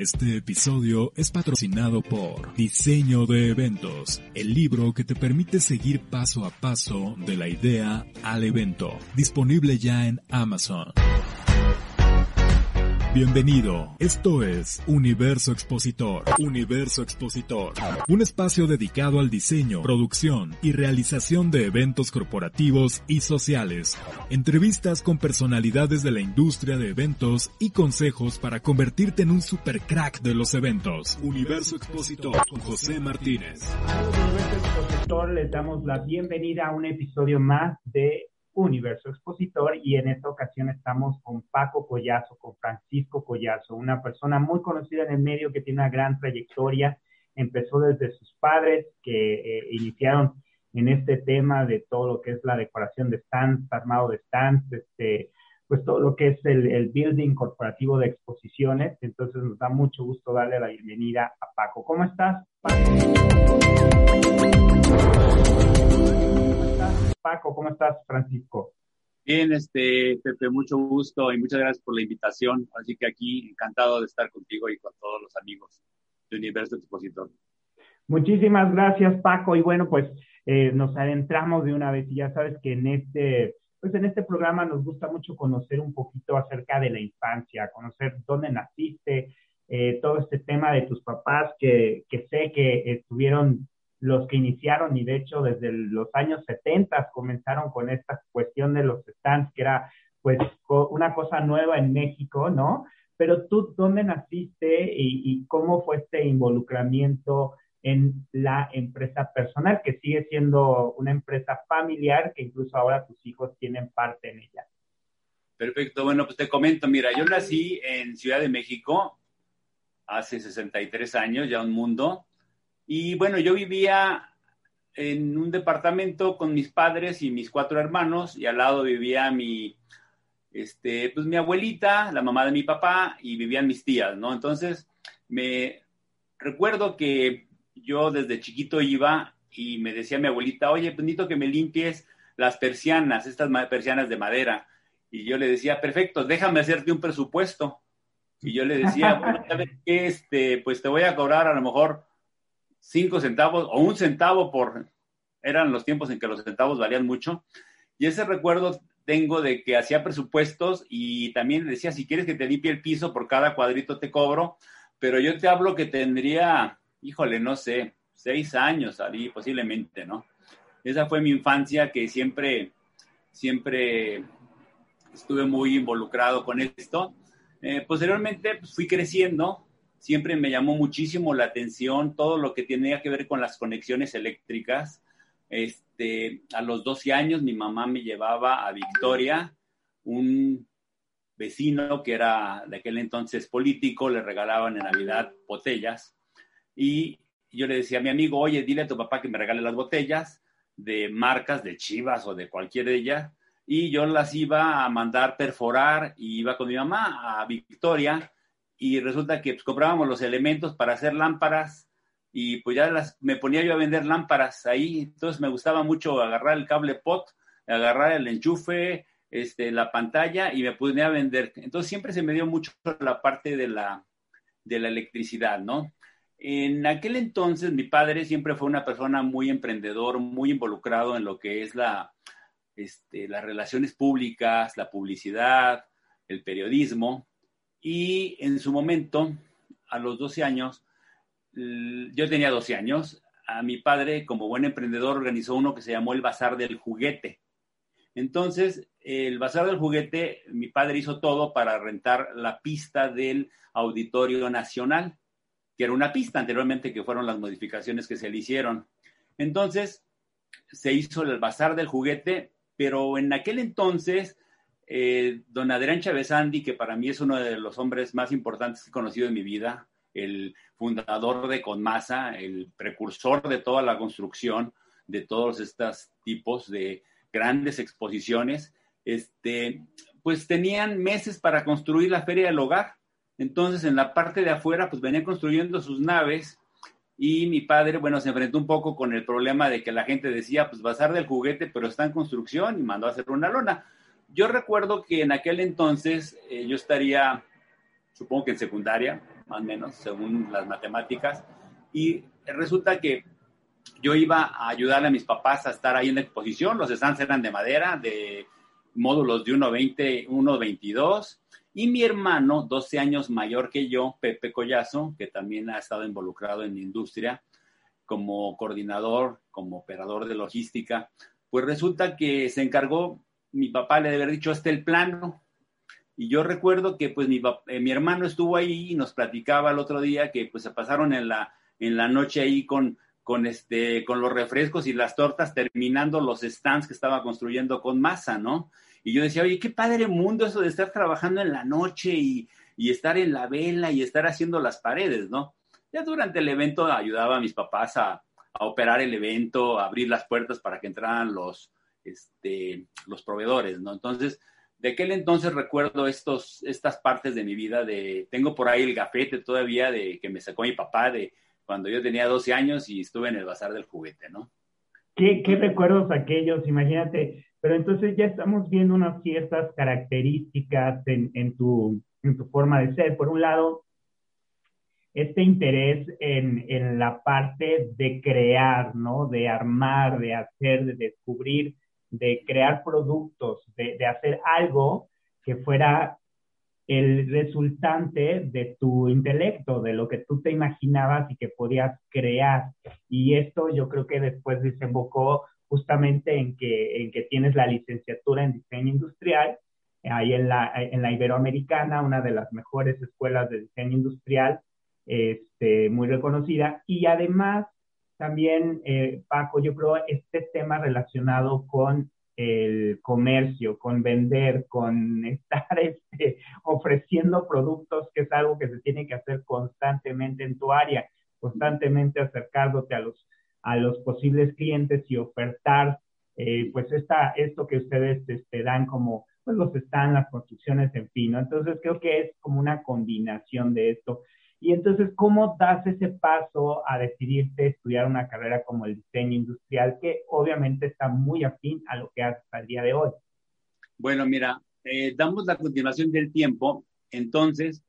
Este episodio es patrocinado por Diseño de Eventos, el libro que te permite seguir paso a paso de la idea al evento, disponible ya en Amazon. Bienvenido, esto es Universo Expositor. Universo Expositor, un espacio dedicado al diseño, producción y realización de eventos corporativos y sociales. Entrevistas con personalidades de la industria de eventos y consejos para convertirte en un super crack de los eventos. Universo Expositor con José Martínez. Universo Expositor les damos la bienvenida a un episodio más de Universo Expositor y en esta ocasión estamos con Paco Collazo, con Francisco Collazo, una persona muy conocida en el medio que tiene una gran trayectoria. Empezó desde sus padres que eh, iniciaron en este tema de todo lo que es la decoración de stands, armado de stands, este, pues todo lo que es el, el building corporativo de exposiciones. Entonces nos da mucho gusto darle la bienvenida a Paco. ¿Cómo estás, Paco? Paco, ¿cómo estás, Francisco? Bien, este, Pepe, mucho gusto y muchas gracias por la invitación. Así que aquí encantado de estar contigo y con todos los amigos de Universo Expositor. Muchísimas gracias, Paco. Y bueno, pues eh, nos adentramos de una vez y ya sabes que en este, pues en este programa nos gusta mucho conocer un poquito acerca de la infancia, conocer dónde naciste, eh, todo este tema de tus papás que, que sé que estuvieron los que iniciaron y de hecho desde los años 70 comenzaron con esta cuestión de los stands, que era pues una cosa nueva en México, ¿no? Pero tú, ¿dónde naciste y, cómo fue este involucramiento en la empresa personal, que sigue siendo una empresa familiar, que incluso ahora tus hijos tienen parte en ella? Perfecto, bueno, pues te comento, mira, yo nací en Ciudad de México hace 63 años, ya un mundo, y bueno, yo vivía en un departamento con mis padres y mis cuatro hermanos, y al lado vivía mi, este, pues mi abuelita, la mamá de mi papá, y vivían mis tías, ¿no? Entonces, me recuerdo que yo desde chiquito iba y me decía mi abuelita, oye, pues necesito que me limpies las persianas, estas persianas de madera. Y yo le decía, perfecto, déjame hacerte un presupuesto. Y yo le decía, bueno, ¿sabes qué? Este, pues te voy a cobrar a lo mejor cinco centavos o un centavo por, eran los tiempos en que los centavos valían mucho. Y ese recuerdo tengo de que hacía presupuestos y también decía, si quieres que te limpie el piso, por cada cuadrito te cobro, pero yo te hablo que tendría, híjole, no sé, seis años ahí posiblemente, ¿no? Esa fue mi infancia que siempre, siempre estuve muy involucrado con esto. Eh, posteriormente pues, fui creciendo, siempre me llamó muchísimo la atención todo lo que tenía que ver con las conexiones eléctricas. Este, a los 12 años mi mamá me llevaba a Victoria, un vecino que era de aquel entonces político, le regalaban en Navidad botellas y yo le decía a mi amigo, oye, dile a tu papá que me regale las botellas de marcas de Chivas o de cualquier de ellas y yo las iba a mandar perforar y iba con mi mamá a Victoria y resulta que pues, comprábamos los elementos para hacer lámparas y pues ya las, me ponía yo a vender lámparas ahí, entonces me gustaba mucho agarrar el cable pot, agarrar el enchufe, este, la pantalla y me ponía a vender. Entonces siempre se me dio mucho la parte de la, de la electricidad, ¿no? En aquel entonces mi padre siempre fue una persona muy emprendedor, muy involucrado en lo que es la, este, las relaciones públicas, la publicidad, el periodismo. Y en su momento, a los 12 años, yo tenía 12 años, a mi padre, como buen emprendedor, organizó uno que se llamó el Bazar del Juguete. Entonces, el Bazar del Juguete, mi padre hizo todo para rentar la pista del Auditorio Nacional, que era una pista anteriormente, que fueron las modificaciones que se le hicieron. Entonces, se hizo el Bazar del Juguete, pero en aquel entonces eh, don Adrián Chávez Andy, que para mí es uno de los hombres más importantes que he conocido en mi vida, el fundador de Conmasa, el precursor de toda la construcción de todos estos tipos de grandes exposiciones, este, pues tenían meses para construir la Feria del Hogar. Entonces, en la parte de afuera, pues venían construyendo sus naves y mi padre, bueno, se enfrentó un poco con el problema de que la gente decía, pues bazar del juguete, pero está en construcción y mandó a hacer una lona. Yo recuerdo que en aquel entonces eh, yo estaría, supongo que en secundaria, más o menos, según las matemáticas. Y resulta que yo iba a ayudarle a mis papás a estar ahí en la exposición. Los stands eran de madera, de módulos de 1.20, 1.22. Y mi hermano, 12 años mayor que yo, Pepe Collazo, que también ha estado involucrado en la industria como coordinador, como operador de logística, pues resulta que se encargó, mi papá le debe haber dicho, este el plano. Y yo recuerdo que pues mi, eh, mi hermano estuvo ahí y nos platicaba el otro día que pues se pasaron en la, en la noche ahí con con, este, con los refrescos y las tortas, terminando los stands que estaba construyendo con masa, ¿no? Y yo decía, oye, qué padre mundo eso de estar trabajando en la noche y, y estar en la vela y estar haciendo las paredes, ¿no? Ya durante el evento ayudaba a mis papás a, a operar el evento, a abrir las puertas para que entraran los, este, los proveedores, ¿no? Entonces, de aquel entonces recuerdo estos, estas partes de mi vida, de, tengo por ahí el gafete todavía de que me sacó mi papá de cuando yo tenía 12 años y estuve en el bazar del juguete, ¿no? ¿Qué, recuerdos aquellos? Imagínate, pero entonces ya estamos viendo unas ciertas características en, en, tu, en tu forma de ser. Por un lado, este interés en, en, la parte de crear, ¿no? De armar, de hacer, de descubrir, de crear productos, de, de hacer algo que fuera el resultante de tu intelecto, de lo que tú te imaginabas y que podías crear. Y esto yo creo que después desembocó justamente en que, en que tienes la licenciatura en diseño industrial, ahí en la, en la Iberoamericana, una de las mejores escuelas de diseño industrial, este, muy reconocida. Y además, también, eh, Paco, yo creo este tema relacionado con el comercio, con vender, con estar este, ofreciendo productos, que es algo que se tiene que hacer constantemente en tu área, constantemente acercándote a los, a los posibles clientes y ofertar, eh, pues esta, esto que ustedes este, dan como, pues los están las construcciones, en fin, ¿no? Entonces creo que es como una combinación de esto. Y entonces, ¿cómo das ese paso a decidirte estudiar una carrera como el diseño industrial, que obviamente está muy afín a lo que haces al día de hoy? Bueno, mira, eh, damos la continuación del tiempo. Entonces,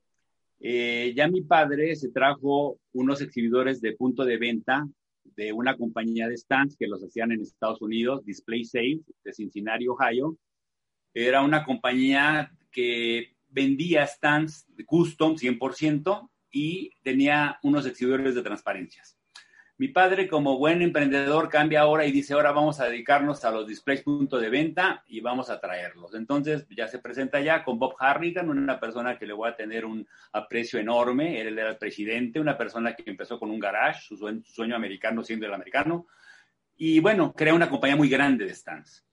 eh, ya mi padre se trajo unos exhibidores de punto de venta de una compañía de stands que los hacían en Estados Unidos, Display Safe, de Cincinnati, Ohio. Era una compañía que vendía stands custom 100%, y tenía unos exhibidores de transparencias. Mi padre, como buen emprendedor, cambia ahora y dice, ahora vamos a dedicarnos a los displays punto de venta y vamos a traerlos. Entonces, ya se presenta ya con Bob Harrigan, una persona que le voy a tener un aprecio enorme. Él era el presidente, una persona que empezó con un garage, su sueño, americano siendo el americano. Y bueno, crea una compañía muy grande de stands.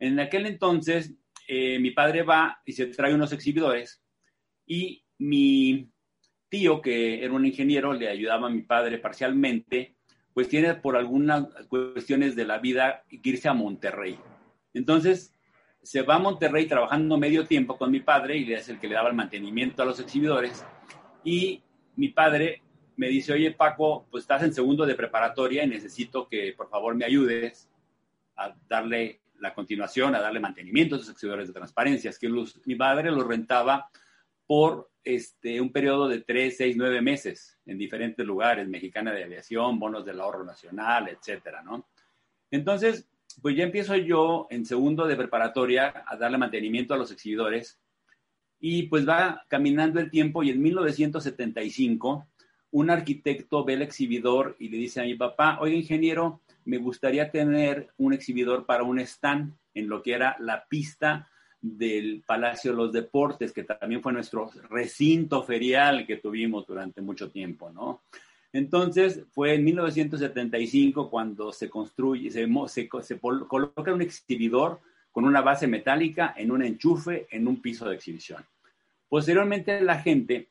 En aquel entonces, eh, mi padre va y se trae unos exhibidores y mi tío, que era un ingeniero, le ayudaba a mi padre parcialmente, pues tiene por algunas cuestiones de la vida que irse a Monterrey. Entonces, se va a Monterrey trabajando medio tiempo con mi padre y es el que le daba el mantenimiento a los exhibidores. Y mi padre me dice, oye Paco, pues estás en segundo de preparatoria y necesito que por favor me ayudes a darle la continuación, a darle mantenimiento a esos exhibidores de transparencia. Es que mi padre los rentaba por este, un periodo de tres, seis, nueve meses en diferentes lugares, Mexicana de Aviación, bonos del ahorro nacional, etcétera, ¿no? Entonces, pues ya empiezo yo en segundo de preparatoria a darle mantenimiento a los exhibidores y pues va caminando el tiempo y en 1975 un arquitecto ve el exhibidor y le dice a mi papá, oye ingeniero, me gustaría tener un exhibidor para un stand en lo que era la pista del Palacio de los Deportes, que también fue nuestro recinto ferial que tuvimos durante mucho tiempo, ¿no? Entonces, fue en 1975 cuando se construye, se, se, coloca un exhibidor con una base metálica en un enchufe en un piso de exhibición. Posteriormente, la gente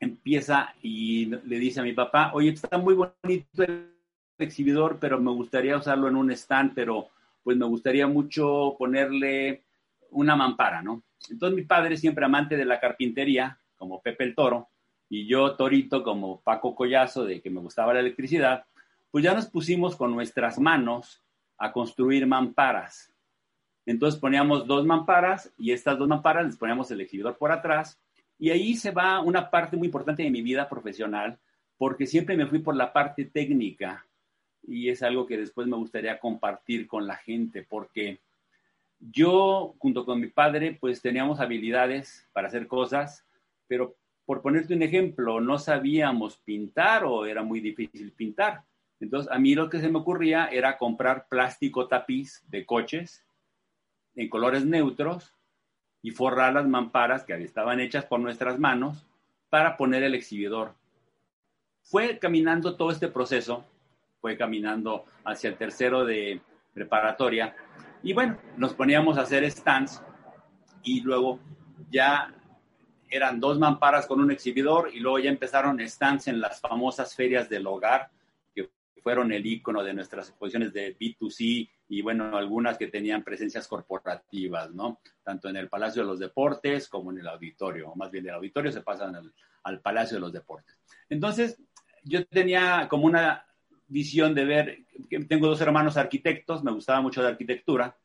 empieza y le dice a mi papá, oye, está muy bonito el exhibidor, pero me gustaría usarlo en un stand, pero pues me gustaría mucho ponerle una mampara, ¿no? Entonces mi padre, siempre amante de la carpintería, como Pepe el Toro, y yo, Torito, como Paco Collazo, de que me gustaba la electricidad, pues ya nos pusimos con nuestras manos a construir mamparas. Entonces poníamos dos mamparas y estas dos mamparas les poníamos el exhibidor por atrás Y ahí se va una parte muy importante de mi vida profesional, porque siempre me fui por la parte técnica y es algo que después me gustaría compartir con la gente, porque yo, junto con mi padre, pues teníamos habilidades para hacer cosas, pero por ponerte un ejemplo, no sabíamos pintar o era muy difícil pintar. Entonces, a mí lo que se me ocurría era comprar plástico tapiz de coches en colores neutros y forrar las mamparas que estaban hechas por nuestras manos para poner el exhibidor. Fue caminando todo este proceso, fue caminando hacia el tercero de preparatoria y bueno, nos poníamos a hacer stands y luego ya eran dos mamparas con un exhibidor y luego ya empezaron stands en las famosas ferias del hogar que fueron el icono de nuestras exposiciones de B2C y bueno, algunas que tenían presencias corporativas, ¿no? Tanto en el Palacio de los Deportes como en el auditorio, o más bien del auditorio se pasan al, al Palacio de los Deportes. Entonces, yo tenía como una visión de ver, tengo dos hermanos arquitectos, me gustaba mucho la arquitectura,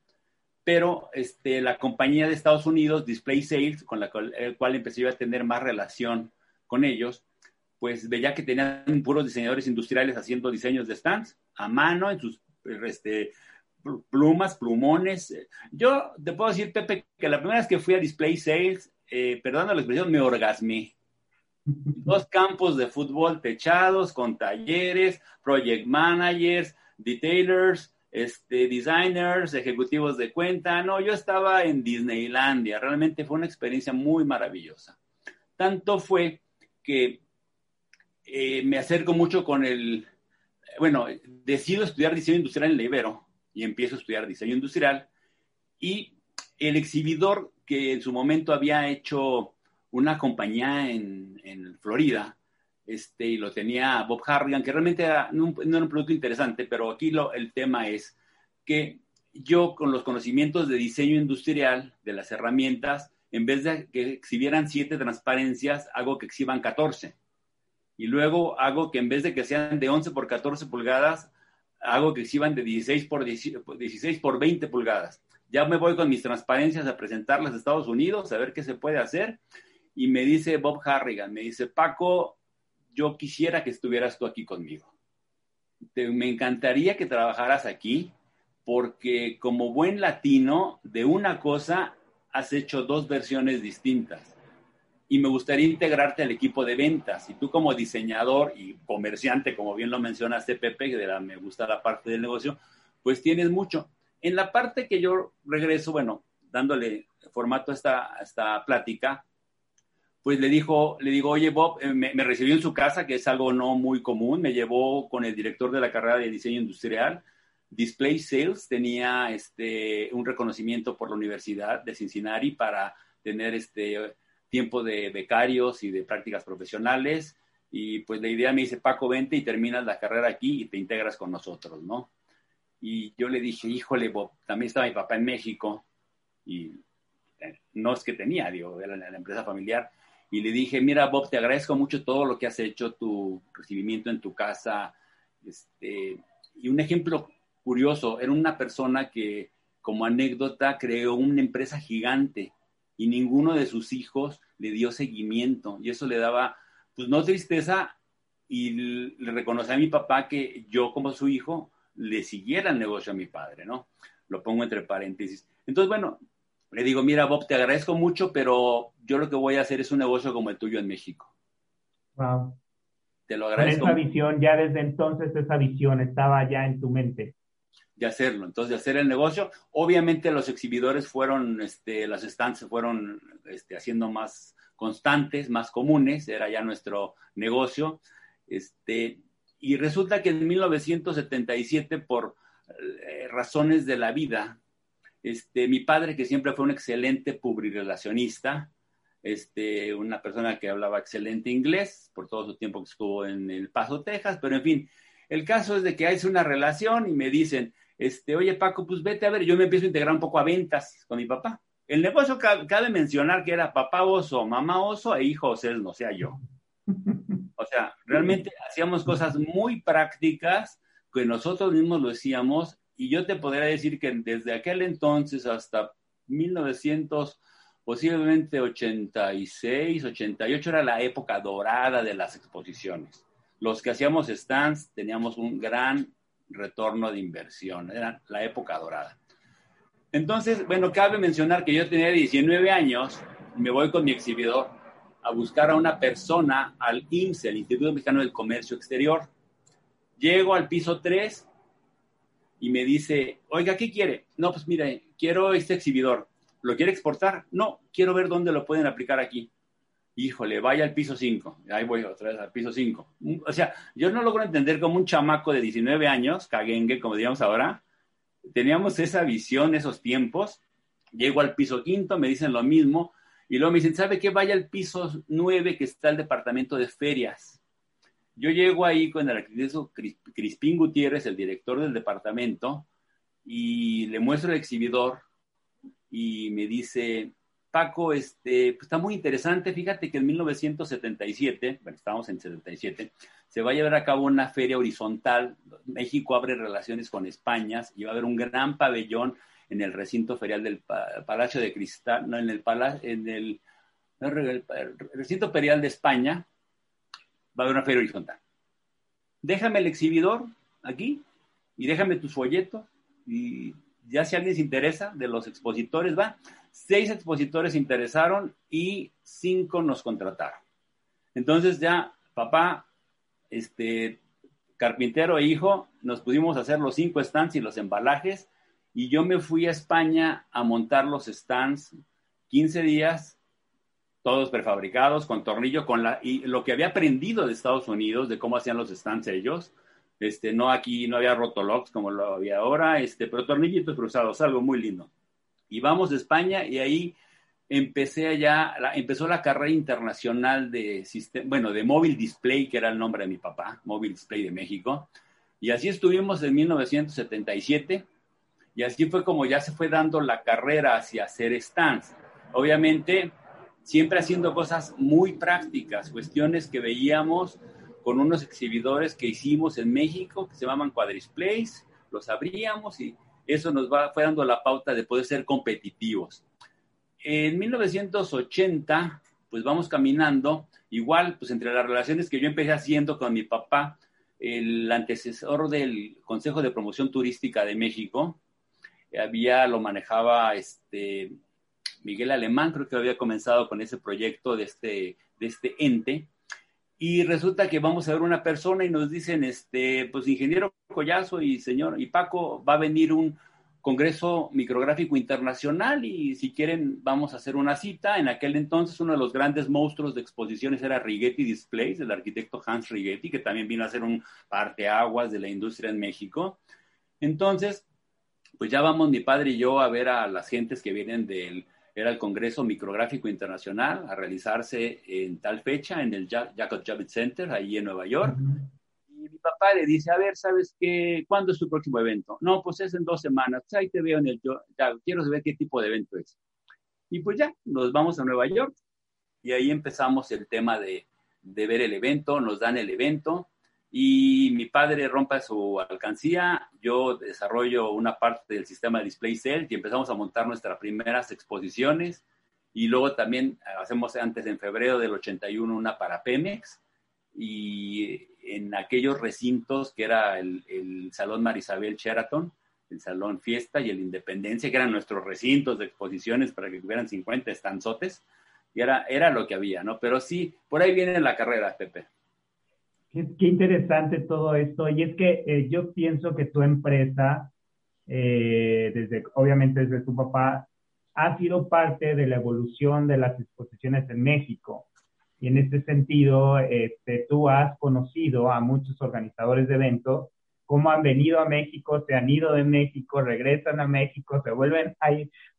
pero este, la compañía de Estados Unidos, Display Sales, con la cual, el cual empecé a tener más relación con ellos, pues veía que tenían puros diseñadores industriales haciendo diseños de stands a mano en sus este, plumas, plumones. Yo te puedo decir, Pepe, que la primera vez que fui a Display Sales, eh, perdón la expresión, me orgasmé. Dos campos de fútbol techados con talleres, project managers, detailers, este, designers, ejecutivos de cuenta. No, yo estaba en Disneylandia. Realmente fue una experiencia muy maravillosa. Tanto fue que eh, me acerco mucho con el, bueno, decido estudiar diseño industrial en la y empiezo a estudiar diseño industrial y el exhibidor que en su momento había hecho una compañía en, en Florida, este, y lo tenía Bob Harrigan, que realmente era, no, era un producto interesante, pero aquí lo, el tema es que yo con los conocimientos de diseño industrial de las herramientas, en vez de que exhibieran siete transparencias, hago que exhiban 14. Y luego hago que en vez de que sean de 11 por 14 pulgadas, hago que exhiban de 16 por, 16 por 20 pulgadas. Ya me voy con mis transparencias a presentarlas a Estados Unidos, a ver qué se puede hacer. Y me dice Bob Harrigan, me dice, Paco, yo quisiera que estuvieras tú aquí conmigo. me encantaría que trabajaras aquí porque como buen latino, de una cosa has hecho dos versiones distintas. Y me gustaría integrarte al equipo de ventas. Y tú como diseñador y comerciante, como bien lo mencionaste, Pepe, la, me gusta la parte del negocio, pues tienes mucho. En la parte que yo regreso, bueno, dándole formato a esta, a esta plática, pues le dijo, le digo, oye Bob, eh, me, recibió en su casa, que es algo no muy común, me llevó con el director de la carrera de diseño industrial. Display Sales tenía este, un reconocimiento por la Universidad de Cincinnati para tener este tiempo de becarios y de prácticas profesionales. Y pues la idea me dice, Paco, vente y terminas la carrera aquí y te integras con nosotros, ¿no? Y yo le dije, híjole, Bob, también estaba mi papá en México y eh, no es que tenía, digo, era la empresa familiar y le dije, mira Bob, te agradezco mucho todo lo que has hecho, tu recibimiento en tu casa. Este, y un ejemplo curioso, era una persona que como anécdota creó una empresa gigante y ninguno de sus hijos le dio seguimiento y eso le daba, pues no tristeza y le reconocí a mi papá que yo como su hijo le siguiera el negocio a mi padre, ¿no? Lo pongo entre paréntesis. Entonces, bueno, le digo, mira, Bob, te agradezco mucho, pero yo lo que voy a hacer es un negocio como el tuyo en México. Wow. Te lo agradezco. esa visión, ya desde entonces esa visión estaba ya en tu mente. De hacerlo, entonces de hacer el negocio. Obviamente los exhibidores fueron, este, las se fueron este, haciendo más constantes, más comunes, era ya nuestro negocio. Este, y resulta que en 1977, por eh, razones de la vida, este, mi padre, que siempre fue un excelente publirelacionista, este, una persona que hablaba excelente inglés por todo su tiempo que estuvo en El Paso, Texas, pero en fin, el caso es de que hay una relación y me dicen, este, oye Paco, pues vete a ver, yo me empiezo a integrar un poco a ventas con mi papá. El negocio cabe, mencionar que era papá oso, mamá oso e hijo oso, no sea yo. O sea, realmente hacíamos cosas muy prácticas que nosotros mismos lo decíamos y yo te podría decir que desde aquel entonces hasta 1980 posiblemente 86, 88 era la época dorada de las exposiciones. Los que hacíamos stands teníamos un gran retorno de inversión, era la época dorada. Entonces, bueno, cabe mencionar que yo tenía 19 años, me voy con mi exhibidor a buscar a una persona al IMSS, el Instituto Mexicano del Comercio Exterior. Llego al piso 3 y me dice, oiga, ¿qué quiere? No, pues mire, quiero este exhibidor. ¿Lo quiere exportar? No, quiero ver dónde lo pueden aplicar aquí. Híjole, vaya al piso 5. Ahí voy otra vez al piso 5. O sea, yo no logro entender cómo un chamaco de 19 años, caguengue, como digamos ahora, teníamos esa visión, esos tiempos. Llego al piso quinto, me dicen lo mismo, y luego me dicen, ¿sabe qué? Vaya al piso nueve que está el departamento de ferias. Yo llego ahí con el arquitecto Crispín Gutiérrez, el director del departamento, y le muestro el exhibidor y me dice, Paco, este, pues está muy interesante. Fíjate que en 1977, bueno, estamos en 77, se va a llevar a cabo una feria horizontal. México abre relaciones con España y va a haber un gran pabellón en el recinto ferial del Palacio de Cristal, no, en el, en el, el recinto ferial de España, va a haber una feria horizontal. Déjame el exhibidor aquí y déjame tus folletos y ya si alguien se interesa de los expositores, va seis expositores se interesaron y cinco nos contrataron. Entonces ya papá, este, carpintero e hijo, nos pudimos hacer los cinco stands y los embalajes y yo me fui a España a montar los stands 15 días, todos prefabricados, con tornillo, con la, y lo que había aprendido de Estados Unidos, de cómo hacían los stands ellos, este, no aquí, no había rotologs como lo había ahora, este, pero tornillitos cruzados, algo muy lindo y vamos de España y ahí empecé allá, empezó la carrera internacional de bueno, de Móvil Display, que era el nombre de mi papá, Móvil Display de México. Y así estuvimos en 1977 y así fue como ya se fue dando la carrera hacia hacer stands. Obviamente, siempre haciendo cosas muy prácticas, cuestiones que veíamos con unos exhibidores que hicimos en México que se llamaban Quadrisplays, los abríamos y eso nos va, fue dando la pauta de poder ser competitivos. En 1980, pues vamos caminando, igual, pues entre las relaciones que yo empecé haciendo con mi papá, el antecesor del Consejo de Promoción Turística de México, había, lo manejaba este Miguel Alemán, creo que había comenzado con ese proyecto de este, de este ente, y resulta que vamos a ver una persona y nos dicen, este, pues ingeniero Collazo y señor y Paco, va a venir un Congreso Micrográfico Internacional y si quieren vamos a hacer una cita. En aquel entonces uno de los grandes monstruos de exposiciones era Rigetti Displays, el arquitecto Hans Rigetti, que también vino a hacer un parteaguas de la industria en México. Entonces, pues ya vamos mi padre y yo a ver a las gentes que vienen del era el Congreso Micrográfico Internacional a realizarse en tal fecha en el Jacob Javits Center, ahí en Nueva York. Y mi papá le dice, a ver, ¿sabes qué? ¿Cuándo es tu próximo evento? No, pues es en dos semanas. Pues ahí te veo en el... Ya, quiero saber qué tipo de evento es. Y pues ya, nos vamos a Nueva York y ahí empezamos el tema de, de ver el evento, nos dan el evento y mi padre rompe su alcancía, yo desarrollo una parte del sistema de Display Cell y empezamos a montar nuestras primeras exposiciones y luego también hacemos antes en febrero del 81 una para Pemex y en aquellos recintos que era el, Salón Marisabel Sheraton, el Salón Fiesta y el Independencia, que eran nuestros recintos de exposiciones para que tuvieran 50 estanzotes, y era, era lo que había, ¿no? Pero sí, por ahí viene la carrera, Pepe. Qué, interesante todo esto. Y es que eh, yo pienso que tu empresa, eh, desde, obviamente desde tu papá, ha sido parte de la evolución de las exposiciones en México. Y en este sentido, este, tú has conocido a muchos organizadores de eventos, cómo han venido a México, se han ido de México, regresan a México, se vuelven a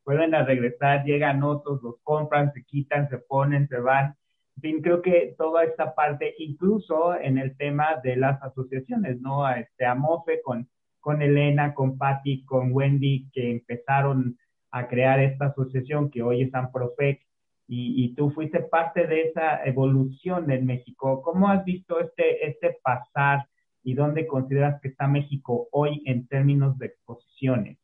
vuelven a regresar, llegan otros, los compran, se quitan, se ponen, se van fin, creo que toda esta parte, incluso en el tema de las asociaciones, ¿no? Este, a Mofe con, con Elena, con Patti, con Wendy, que empezaron a crear esta asociación que hoy es Amprofec, y, y, tú fuiste parte de esa evolución en México. ¿Cómo has visto este, este pasar y dónde consideras que está México hoy en términos de exposiciones?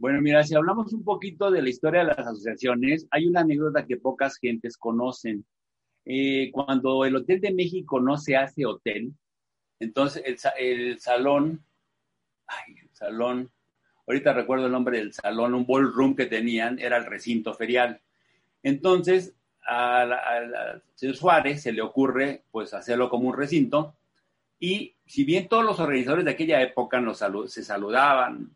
Bueno, mira, si hablamos un poquito de la historia de las asociaciones, hay una anécdota que pocas gentes conocen. Eh, cuando el Hotel de México no se hace hotel, entonces el, el salón, ay, el salón, ahorita recuerdo el nombre del salón, un ballroom que tenían, era el recinto ferial. Entonces, al señor Suárez se le ocurre pues hacerlo como un recinto y si bien todos los organizadores de aquella época nos se saludaban,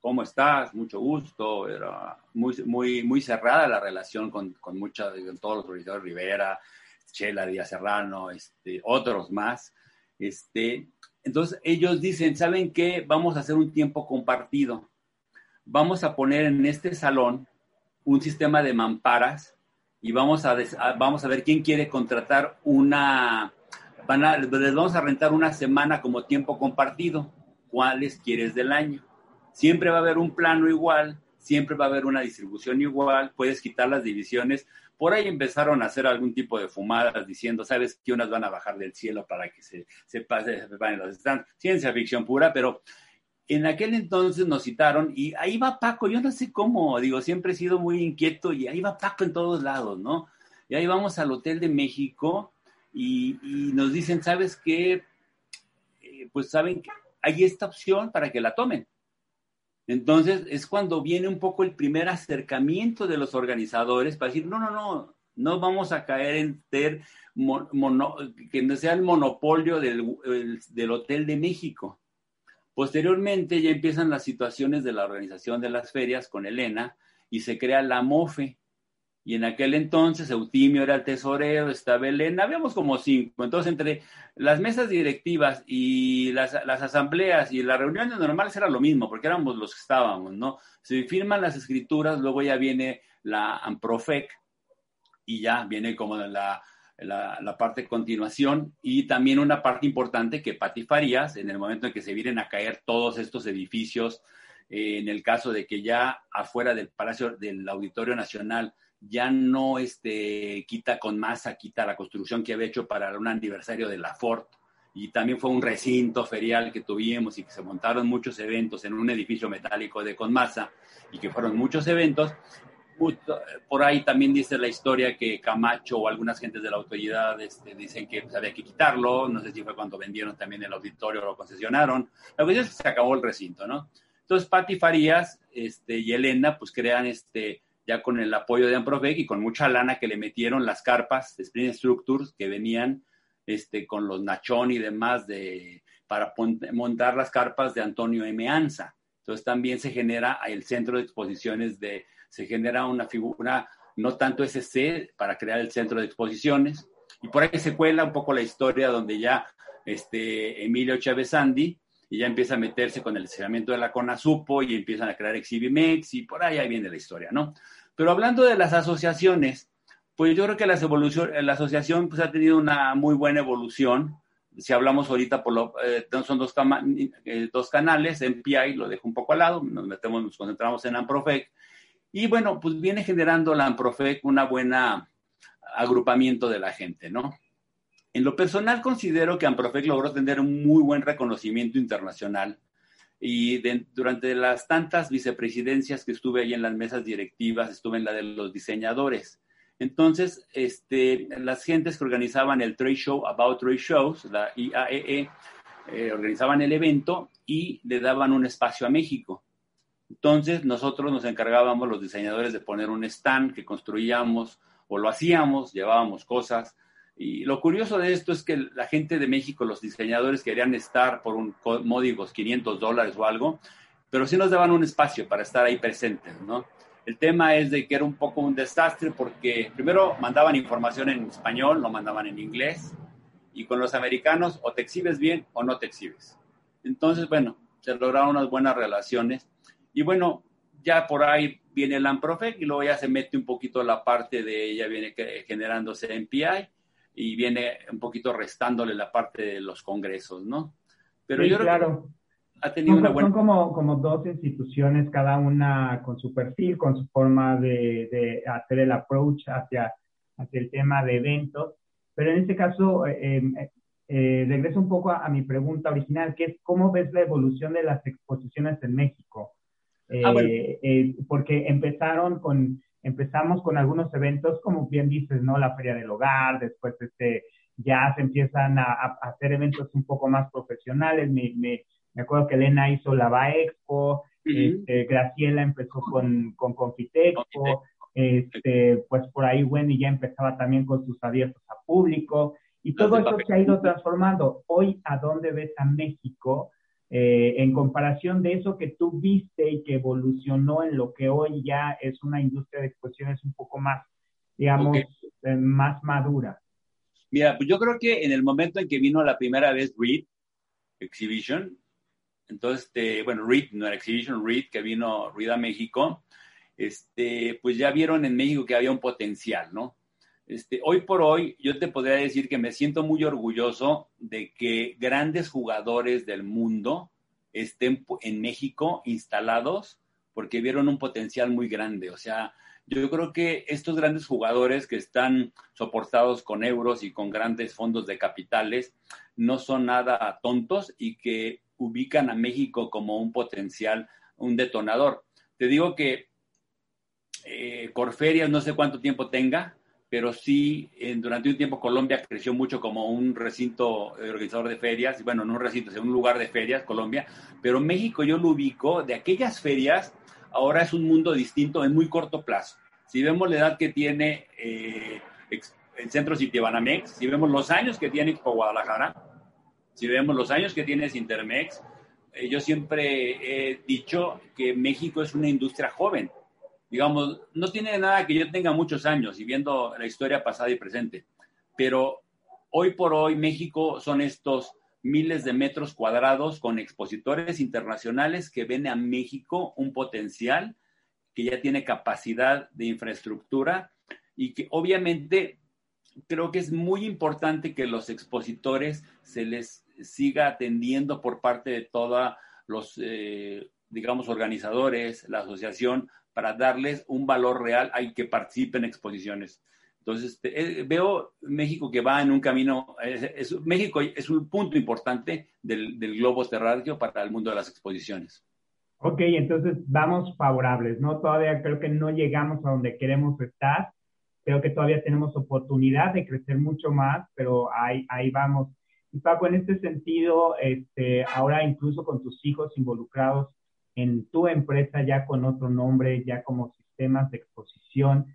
¿cómo estás? Mucho gusto. Era muy, muy, muy cerrada la relación con, con, muchos, con todos los organizadores, Rivera, Chela Díaz Serrano, este, otros más. Este, entonces ellos dicen, ¿saben qué? Vamos a hacer un tiempo compartido. Vamos a poner en este salón un sistema de mamparas y vamos a, vamos a ver quién quiere contratar una, van a, les vamos a rentar una semana como tiempo compartido. ¿Cuáles quieres del año? Siempre va a haber un plano igual, siempre va a haber una distribución igual, puedes quitar las divisiones. Por ahí empezaron a hacer algún tipo de fumadas diciendo, sabes que unas van a bajar del cielo para que se, se, pase, se los stands. Ciencia ficción pura, pero en aquel entonces nos citaron y ahí va Paco, yo no sé cómo, digo, siempre he sido muy inquieto y ahí va Paco en todos lados, ¿no? Y ahí vamos al Hotel de México y, nos dicen, ¿sabes qué? Eh, pues saben que hay esta opción para que la tomen. Entonces es cuando viene un poco el primer acercamiento de los organizadores para decir, no, no, no, no vamos a caer en ser que no sea el monopolio del, del, Hotel de México. Posteriormente ya empiezan las situaciones de la organización de las ferias con Elena y se crea la MOFE, y en aquel entonces Eutimio era el tesorero, estaba Elena, habíamos como cinco. Entonces, entre las mesas directivas y las, asambleas y las reuniones normales era lo mismo, porque éramos los que estábamos, ¿no? Se firman las escrituras, luego ya viene la AMPROFEC y ya viene como la, la, parte de continuación y también una parte importante que Pati Farías, en el momento en que se vienen a caer todos estos edificios, eh, en el caso de que ya afuera del Palacio del Auditorio Nacional ya no este, quita con masa, quita la construcción que había hecho para un aniversario de la Ford. Y también fue un recinto ferial que tuvimos y que se montaron muchos eventos en un edificio metálico de Conmasa y que fueron muchos eventos. Por ahí también dice la historia que Camacho o algunas gentes de la autoridad este, dicen que pues, había que quitarlo. No sé si fue cuando vendieron también el auditorio o lo concesionaron. La cuestión es que se acabó el recinto, ¿no? Entonces, Patti Farías este, y Elena pues crean este, ya con el apoyo de Amprofec y con mucha lana que le metieron las carpas de Sprint Structures que venían este, con los Nachón y demás de, para montar las carpas de Antonio M. Anza. Entonces también se genera el centro de exposiciones de, se genera una figura, no tanto SC, para crear el centro de exposiciones. Y por ahí se cuela un poco la historia donde ya este, Emilio Chávez Andy y ya empieza a meterse con el cerramiento de la CONASUPO y empiezan a crear Exhibimex y por ahí, ahí viene la historia, ¿no? Pero hablando de las asociaciones, pues yo creo que las la asociación pues, ha tenido una muy buena evolución. Si hablamos ahorita, por lo, eh, son dos, eh, dos canales, MPI lo dejo un poco al lado, nos metemos, nos concentramos en Amprofec. Y bueno, pues viene generando la Amprofec una buena agrupamiento de la gente, ¿no? En lo personal considero que Amprofec logró tener un muy buen reconocimiento internacional y durante las tantas vicepresidencias que estuve ahí en las mesas directivas, estuve en la de los diseñadores. Entonces, este, las gentes que organizaban el Trade Show About Trade Shows, la IAEE, e, eh, organizaban el evento y le daban un espacio a México. Entonces, nosotros nos encargábamos, los diseñadores, de poner un stand que construíamos o lo hacíamos, llevábamos cosas, y lo curioso de esto es que la gente de México, los diseñadores querían estar por un módicos 500 dólares o algo, pero sí nos daban un espacio para estar ahí presentes, ¿no? El tema es de que era un poco un desastre porque primero mandaban información en español, no mandaban en inglés, y con los americanos o te exhibes bien o no te exhibes. Entonces, bueno, se lograron unas buenas relaciones y bueno, ya por ahí viene el AMPROFEC y luego ya se mete un poquito la parte de, ya viene generándose MPI y viene un poquito restándole la parte de los congresos, ¿no? Pero yo creo que ha tenido una buena... Son como, como dos instituciones, cada una con su perfil, con su forma de, hacer el approach hacia, hacia el tema de eventos, pero en este caso, eh, em, eh, regreso un poco a, mi pregunta original, que es cómo ves la evolución de las exposiciones en México. Ah, eh, porque empezaron con, empezamos con algunos eventos, como bien dices, ¿no? La Feria del Hogar, después este, ya se empiezan a, hacer eventos un poco más profesionales. Me, me, me acuerdo que Elena hizo la Va Expo, este, Graciela empezó con, con Confitexpo, este, pues por ahí Wendy ya empezaba también con sus abiertos a público, y todo eso se ha ido transformando. Hoy, ¿a dónde ves a México? Eh, en comparación de eso que tú viste y que evolucionó en lo que hoy ya es una industria de exposiciones un poco más, digamos, eh, más madura. Mira, pues yo creo que en el momento en que vino la primera vez Reed Exhibition, entonces, este, bueno, Reed, no era Exhibition, Reed, que vino Reed a México, este, pues ya vieron en México que había un potencial, ¿no? Este, hoy por hoy, yo te podría decir que me siento muy orgulloso de que grandes jugadores del mundo estén en México instalados porque vieron un potencial muy grande. O sea, yo creo que estos grandes jugadores que están soportados con euros y con grandes fondos de capitales no son nada tontos y que ubican a México como un potencial, un detonador. Te digo que eh, Corferias no sé cuánto tiempo tenga, pero sí, durante un tiempo Colombia creció mucho como un recinto organizador de ferias, bueno, no un recinto, sino un lugar de ferias, Colombia, pero México yo lo ubico, de aquellas ferias, ahora es un mundo distinto en muy corto plazo. Si vemos la edad que tiene eh, el Centro Citibanamex, si vemos los años que tiene Expo Guadalajara, si vemos los años que tiene Intermex, eh, yo siempre he dicho que México es una industria joven digamos, no tiene nada que yo tenga muchos años y viendo la historia pasada y presente, pero hoy por hoy México son estos miles de metros cuadrados con expositores internacionales que ven a México un potencial que ya tiene capacidad de infraestructura y que obviamente creo que es muy importante que los expositores se les siga atendiendo por parte de todos los, eh, digamos, organizadores, la asociación, para darles un valor real hay que participen en exposiciones. Entonces, este, eh, veo México que va en un camino, México es un punto importante del, del, globo terráqueo para el mundo de las exposiciones. Ok, entonces vamos favorables, ¿no? Todavía creo que no llegamos a donde queremos estar, creo que todavía tenemos oportunidad de crecer mucho más, pero ahí, ahí vamos. Y Paco, en este sentido, este, ahora incluso con tus hijos involucrados en tu empresa ya con otro nombre, ya como sistemas de exposición.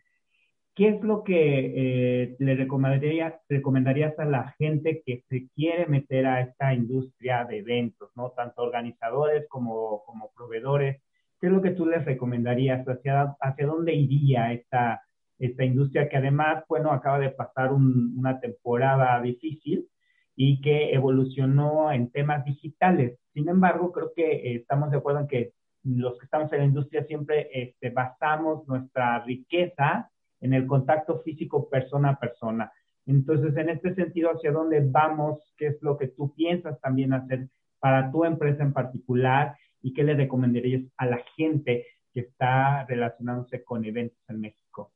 ¿Qué es lo que eh, le recomendarías, recomendarías a la gente que se quiere meter a esta industria de eventos, ¿no? Tanto organizadores como, como proveedores. ¿Qué es lo que tú les recomendarías? ¿Hacia, hacia dónde iría esta, esta industria que además, bueno, acaba de pasar una temporada difícil y que evolucionó en temas digitales? Sin embargo, creo que eh, estamos de acuerdo en que los que estamos en la industria siempre este, basamos nuestra riqueza en el contacto físico persona a persona. Entonces, en este sentido, ¿hacia dónde vamos? ¿Qué es lo que tú piensas también hacer para tu empresa en particular? ¿Y qué le recomendarías a la gente que está relacionándose con eventos en México?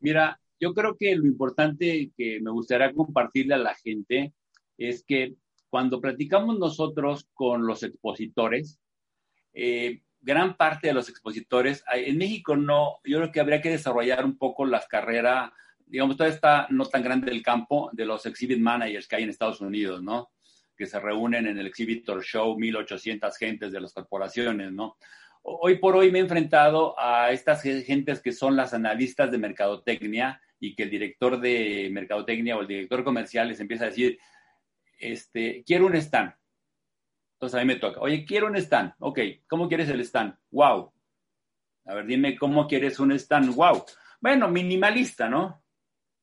Mira, yo creo que lo importante que me gustaría compartirle a la gente es que cuando platicamos nosotros con los expositores, eh, gran parte de los expositores, en México no, yo creo que habría que desarrollar un poco las carreras, digamos, todavía está no tan grande el campo de los exhibit managers que hay en Estados Unidos, ¿no? Que se reúnen en el Exhibitor Show, 1800 gentes de las corporaciones, ¿no? Hoy por hoy me he enfrentado a estas gentes que son las analistas de mercadotecnia y que el director de mercadotecnia o el director comercial les empieza a decir, este, quiero un stand. Entonces a mí me toca, oye, quiero un stand. Ok, ¿cómo quieres el stand? Wow. A ver, dime cómo quieres un stand. Wow. Bueno, minimalista, ¿no?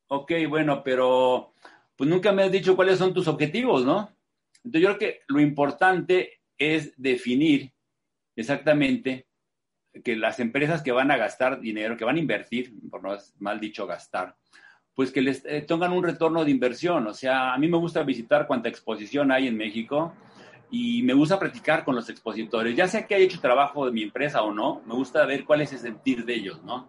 Ok, bueno, pero pues nunca me has dicho cuáles son tus objetivos, ¿no? Entonces yo creo que lo importante es definir exactamente que las empresas que van a gastar dinero, que van a invertir, por no mal dicho gastar, pues que les eh, tengan un retorno de inversión. O sea, a mí me gusta visitar cuánta exposición hay en México y me gusta practicar con los expositores. Ya sea que haya hecho trabajo de mi empresa o no, me gusta ver cuál es el sentir de ellos, ¿no?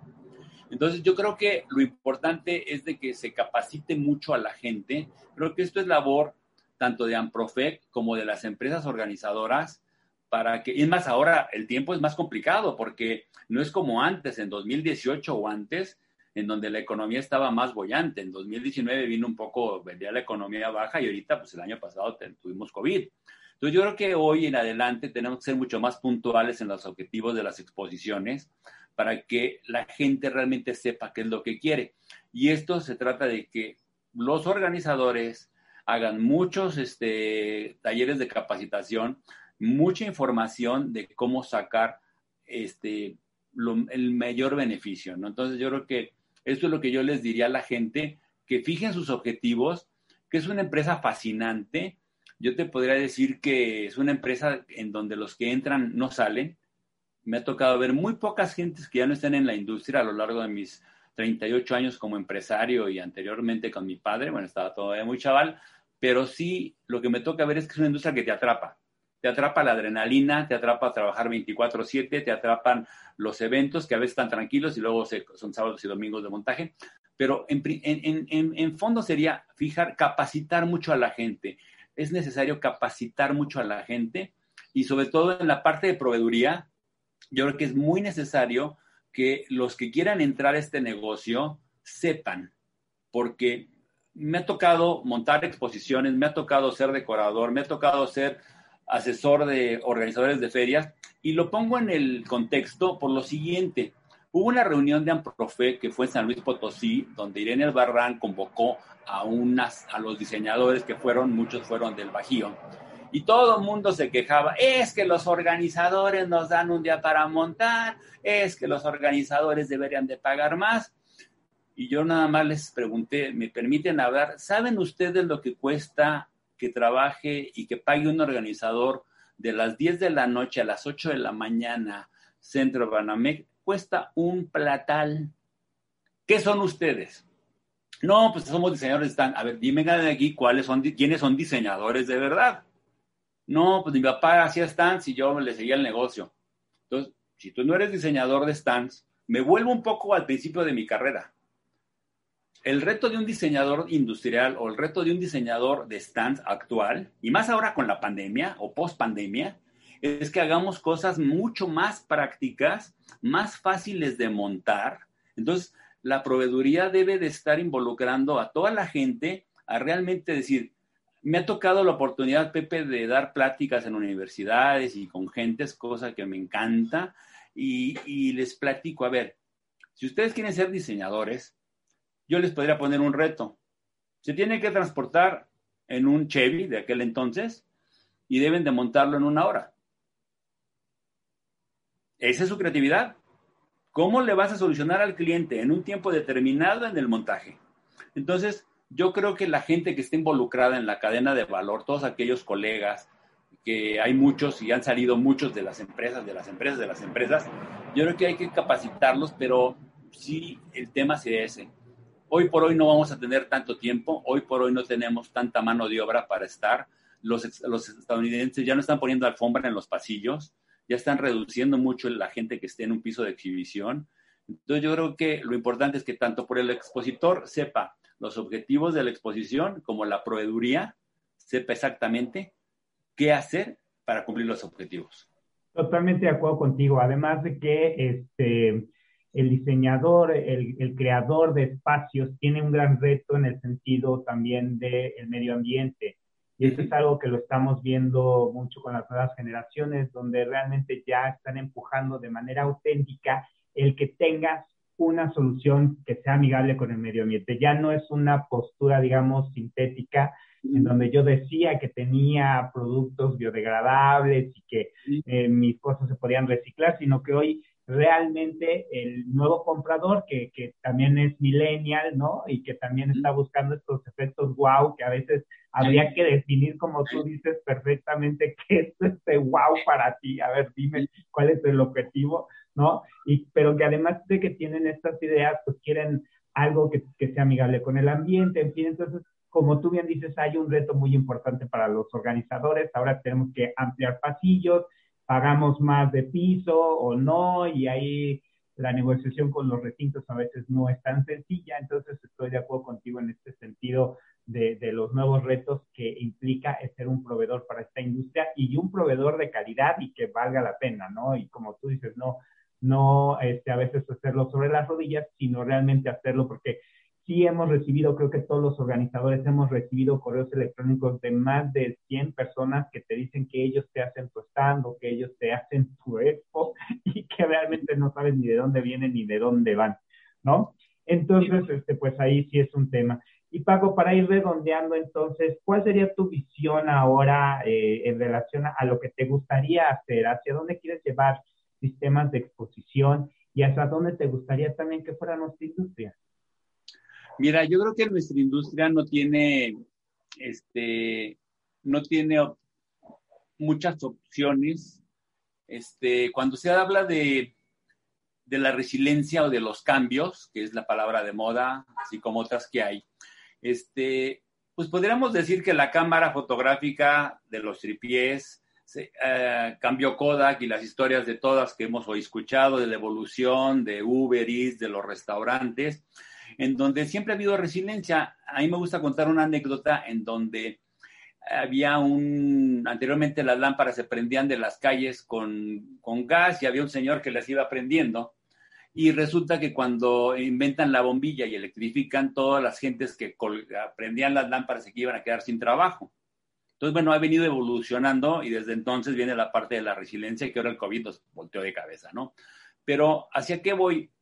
Entonces yo creo que lo importante es de que se capacite mucho a la gente. Creo que esto es labor tanto de Amprofec como de las empresas organizadoras para que, y más, ahora el tiempo es más complicado porque no es como antes, en 2018 o antes, en donde la economía estaba más bollante. En 2019 vino un poco, vendía la economía baja y ahorita, pues el año pasado tuvimos COVID. Entonces yo creo que hoy en adelante tenemos que ser mucho más puntuales en los objetivos de las exposiciones para que la gente realmente sepa qué es lo que quiere. Y esto se trata de que los organizadores hagan muchos este, talleres de capacitación, mucha información de cómo sacar este, el mayor beneficio. ¿no? Entonces yo creo que esto es lo que yo les diría a la gente, que fijen sus objetivos, que es una empresa fascinante, yo te podría decir que es una empresa en donde los que entran no salen. Me ha tocado ver muy pocas gentes que ya no están en la industria a lo largo de mis 38 años como empresario y anteriormente con mi padre. Bueno, estaba todavía muy chaval, pero sí lo que me toca ver es que es una industria que te atrapa. Te atrapa la adrenalina, te atrapa trabajar 24/7, te atrapan los eventos que a veces están tranquilos y luego son sábados y domingos de montaje. Pero en, en, fondo sería fijar, capacitar mucho a la gente es necesario capacitar mucho a la gente y sobre todo en la parte de proveeduría, yo creo que es muy necesario que los que quieran entrar a este negocio sepan, porque me ha tocado montar exposiciones, me ha tocado ser decorador, me ha tocado ser asesor de organizadores de ferias y lo pongo en el contexto por lo siguiente. Hubo una reunión de Amprofe que fue en San Luis Potosí, donde Irene Albarrán convocó a, unas, a los diseñadores que fueron, muchos fueron del Bajío, y todo el mundo se quejaba, es que los organizadores nos dan un día para montar, es que los organizadores deberían de pagar más. Y yo nada más les pregunté, ¿me permiten hablar? ¿Saben ustedes lo que cuesta que trabaje y que pague un organizador de las 10 de la noche a las 8 de la mañana, Centro Banamec? Cuesta un platal. ¿Qué son ustedes? No, pues somos diseñadores de stand. A ver, dime aquí cuáles son, quiénes son diseñadores de verdad. No, pues mi papá hacía stands y yo le seguía el negocio. Entonces, si tú no eres diseñador de stands, me vuelvo un poco al principio de mi carrera. El reto de un diseñador industrial o el reto de un diseñador de stands actual, y más ahora con la pandemia o post pandemia, es que hagamos cosas mucho más prácticas, más fáciles de montar. Entonces, la proveeduría debe de estar involucrando a toda la gente a realmente decir, me ha tocado la oportunidad, Pepe, de dar pláticas en universidades y con gentes, cosa que me encanta, y, les platico, a ver, si ustedes quieren ser diseñadores, yo les podría poner un reto. Se tiene que transportar en un Chevy de aquel entonces y deben de montarlo en una hora. Esa es su creatividad. ¿Cómo le vas a solucionar al cliente en un tiempo determinado en el montaje? Entonces, yo creo que la gente que está involucrada en la cadena de valor, todos aquellos colegas, que hay muchos y han salido muchos de las empresas, de las empresas, de las empresas, yo creo que hay que capacitarlos, pero sí el tema sería ese. Hoy por hoy no vamos a tener tanto tiempo, hoy por hoy no tenemos tanta mano de obra para estar. Los, los estadounidenses ya no están poniendo alfombra en los pasillos, ya están reduciendo mucho la gente que esté en un piso de exhibición. Entonces yo creo que lo importante es que tanto por el expositor sepa los objetivos de la exposición como la proveeduría sepa exactamente qué hacer para cumplir los objetivos. Totalmente de acuerdo contigo. Además de que este, el diseñador, el, el, creador de espacios tiene un gran reto en el sentido también del medio ambiente. Y eso es algo que lo estamos viendo mucho con las nuevas generaciones, donde realmente ya están empujando de manera auténtica el que tengas una solución que sea amigable con el medio ambiente. Ya no es una postura, digamos, sintética, en donde yo decía que tenía productos biodegradables y que eh, mis cosas se podían reciclar, sino que hoy realmente el nuevo comprador, que, que, también es millennial, ¿no? Y que también está buscando estos efectos wow, que a veces habría que definir, como tú dices perfectamente, qué es este wow para ti. A ver, dime cuál es el objetivo, ¿no? Y, pero que además de que tienen estas ideas, pues quieren algo que, que sea amigable con el ambiente, en fin, entonces como tú bien dices, hay un reto muy importante para los organizadores. Ahora tenemos que ampliar pasillos, pagamos más de piso o no, y ahí la negociación con los recintos a veces no es tan sencilla, entonces estoy de acuerdo contigo en este sentido de, de, los nuevos retos que implica ser un proveedor para esta industria y un proveedor de calidad y que valga la pena, ¿no? Y como tú dices, no, no este, a veces hacerlo sobre las rodillas, sino realmente hacerlo porque sí hemos recibido, creo que todos los organizadores hemos recibido correos electrónicos de más de 100 personas que te dicen que ellos te hacen tu stand o que ellos te hacen tu expo y que realmente no sabes ni de dónde vienen ni de dónde van, ¿no? Entonces, este, pues ahí sí es un tema. Y Paco, para ir redondeando entonces, ¿cuál sería tu visión ahora eh, en relación a, lo que te gustaría hacer? ¿Hacia dónde quieres llevar sistemas de exposición y hacia dónde te gustaría también que fuera nuestra industria? Mira, yo creo que nuestra industria no tiene, este, no tiene muchas opciones. Este, cuando se habla de, de la resiliencia o de los cambios, que es la palabra de moda, así como otras que hay, este, pues podríamos decir que la cámara fotográfica de los tripiés, eh, cambió Kodak y las historias de todas que hemos hoy escuchado, de la evolución, de Uber Eats, de los restaurantes, en donde siempre ha habido resiliencia. A mí me gusta contar una anécdota en donde había un, anteriormente las lámparas se prendían de las calles con, con gas y había un señor que las iba prendiendo. Y resulta que cuando inventan la bombilla y electrifican, todas las gentes que prendían las lámparas se iban a quedar sin trabajo. Entonces, bueno, ha venido evolucionando y desde entonces viene la parte de la resiliencia que ahora el COVID nos volteó de cabeza, ¿no? Pero ¿hacia qué voy?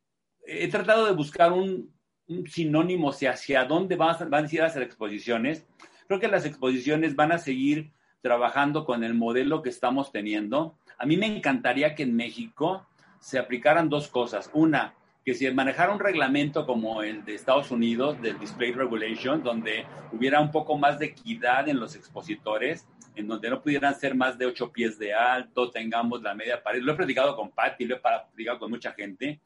He tratado de buscar un, un sinónimo hacia, dónde van van a ir las exposiciones. Creo que las exposiciones van a seguir trabajando con el modelo que estamos teniendo. A mí me encantaría que en México se aplicaran dos cosas. Una, que se manejara un reglamento como el de Estados Unidos, del Display Regulation, donde hubiera un poco más de equidad en los expositores, en donde no pudieran ser más de ocho pies de alto, tengamos la media pared. Lo he platicado con Patty, lo he platicado con mucha gente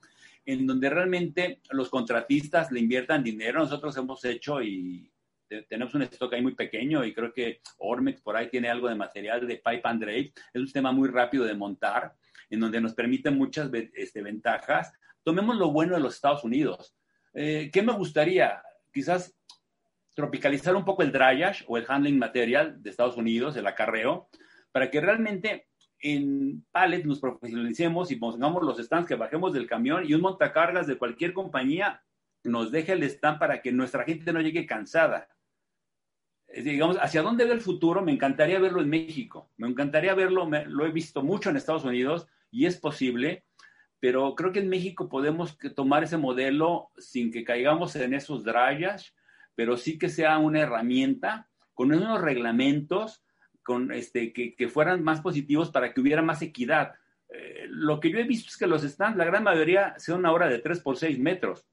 en donde realmente los contratistas le inviertan dinero. Nosotros hemos hecho y tenemos un stock ahí muy pequeño y creo que Ormex por ahí tiene algo de material de pipe and drape. Es un sistema muy rápido de montar, en donde nos permite muchas este, ventajas. Tomemos lo bueno de los Estados Unidos. Eh, ¿Qué me gustaría? Quizás tropicalizar un poco el dryage o el handling material de Estados Unidos, el acarreo, para que realmente en Pallet nos profesionalicemos y pongamos los stands que bajemos del camión y un montacargas de cualquier compañía nos deje el stand para que nuestra gente no llegue cansada. digamos, hacia dónde ve el futuro, me encantaría verlo en México, me encantaría verlo, lo he visto mucho en Estados Unidos y es posible, pero creo que en México podemos tomar ese modelo sin que caigamos en esos drayas, pero sí que sea una herramienta con unos reglamentos con este, que, fueran más positivos para que hubiera más equidad. Eh, lo que yo he visto es que los stands, la gran mayoría, son una hora de 3 por 6 metros.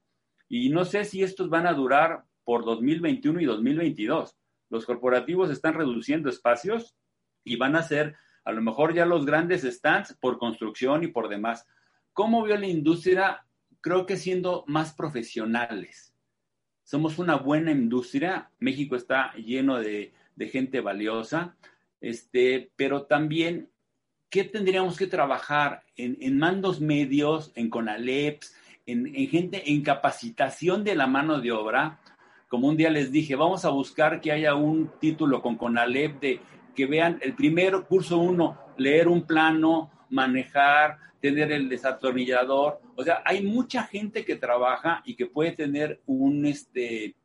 Y no sé si estos van a durar por 2021 y 2022. Los corporativos están reduciendo espacios y van a ser a lo mejor ya los grandes stands por construcción y por demás. ¿Cómo vio la industria? Creo que siendo más profesionales. Somos una buena industria. México está lleno de, de gente valiosa este, pero también, ¿qué tendríamos que trabajar en, mandos medios, en CONALEPS, en, en, gente, en capacitación de la mano de obra? Como un día les dije, vamos a buscar que haya un título con CONALEP de que vean el primer curso uno, leer un plano, manejar, tener el desatornillador. O sea, hay mucha gente que trabaja y que puede tener un, este,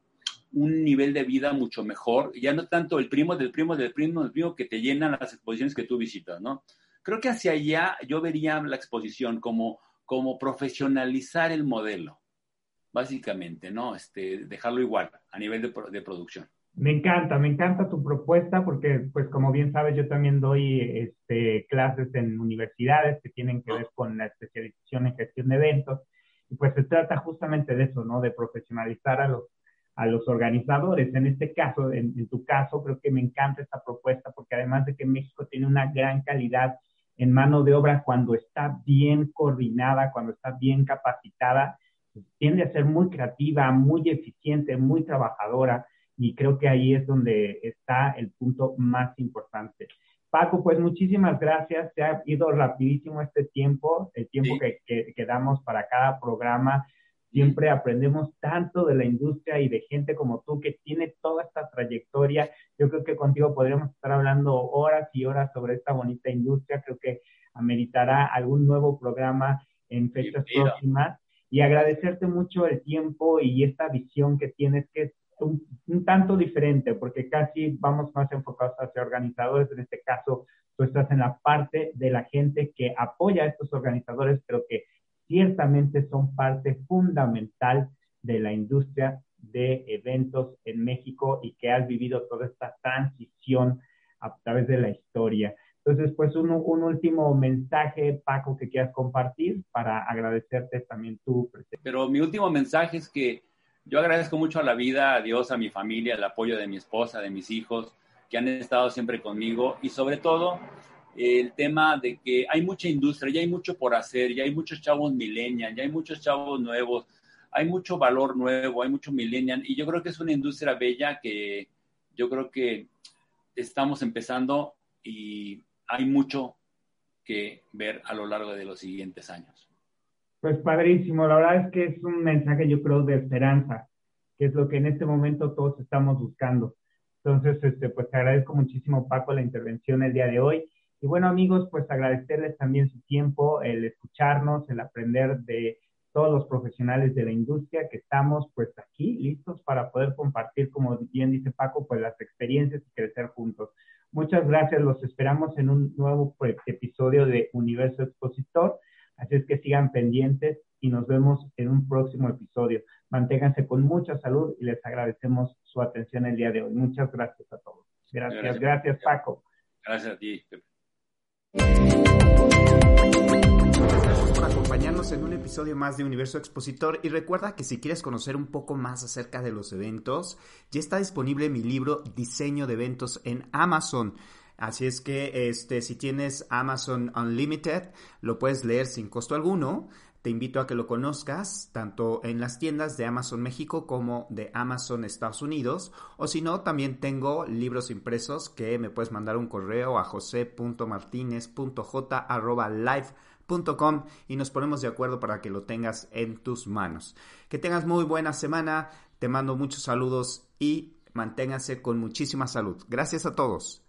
un nivel de vida mucho mejor, ya no tanto el primo del primo del primo del primo que te llenan las exposiciones que tú visitas, ¿no? Creo que hacia allá yo vería la exposición como, como profesionalizar el modelo, básicamente, ¿no? Este, dejarlo igual a nivel de, de producción. Me encanta, me encanta tu propuesta porque, pues como bien sabes, yo también doy este, clases en universidades que tienen que ver con la especialización en gestión de eventos y pues se trata justamente de eso, ¿no? De profesionalizar a los a los organizadores. En este caso, en, tu caso, creo que me encanta esta propuesta porque además de que México tiene una gran calidad en mano de obra cuando está bien coordinada, cuando está bien capacitada, tiende a ser muy creativa, muy eficiente, muy trabajadora y creo que ahí es donde está el punto más importante. Paco, pues muchísimas gracias. Se ha ido rapidísimo este tiempo, el tiempo que, que, que, damos para cada programa Siempre aprendemos tanto de la industria y de gente como tú que tiene toda esta trayectoria. Yo creo que contigo podríamos estar hablando horas y horas sobre esta bonita industria. Creo que ameritará algún nuevo programa en fechas próximas. Y agradecerte mucho el tiempo y esta visión que tienes, que es un, tanto diferente, porque casi vamos más enfocados hacia organizadores. En este caso, tú estás en la parte de la gente que apoya a estos organizadores, pero que ciertamente son parte fundamental de la industria de eventos en México y que has vivido toda esta transición a través de la historia. Entonces, pues un, último mensaje, Paco, que quieras compartir para agradecerte también tu presencia. Pero mi último mensaje es que yo agradezco mucho a la vida, a Dios, a mi familia, el apoyo de mi esposa, de mis hijos, que han estado siempre conmigo y sobre todo el tema de que hay mucha industria, ya hay mucho por hacer, ya hay muchos chavos millennial, ya hay muchos chavos nuevos, hay mucho valor nuevo, hay mucho millennial y yo creo que es una industria bella que yo creo que estamos empezando y hay mucho que ver a lo largo de los siguientes años. Pues padrísimo, la verdad es que es un mensaje yo creo de esperanza, que es lo que en este momento todos estamos buscando. Entonces, este, pues te agradezco muchísimo Paco la intervención el día de hoy y bueno, amigos, pues agradecerles también su tiempo, el escucharnos, el aprender de todos los profesionales de la industria que estamos pues aquí listos para poder compartir, como bien dice Paco, pues las experiencias y crecer juntos. Muchas gracias, los esperamos en un nuevo pues, episodio de Universo Expositor, así es que sigan pendientes y nos vemos en un próximo episodio. Manténganse con mucha salud y les agradecemos su atención el día de hoy. Muchas gracias a todos. Gracias, gracias, gracias Paco. Gracias a ti, Pepe. Gracias por acompañarnos en un episodio más de Universo Expositor y recuerda que si quieres conocer un poco más acerca de los eventos, ya está disponible mi libro Diseño de eventos en Amazon. Así es que este, si tienes Amazon Unlimited, lo puedes leer sin costo alguno. Te invito a que lo conozcas tanto en las tiendas de Amazon México como de Amazon Estados Unidos. O si no, también tengo libros impresos que me puedes mandar un correo a jose.martinez.j.live.com y nos ponemos de acuerdo para que lo tengas en tus manos. Que tengas muy buena semana. Te mando muchos saludos y manténganse con muchísima salud. Gracias a todos.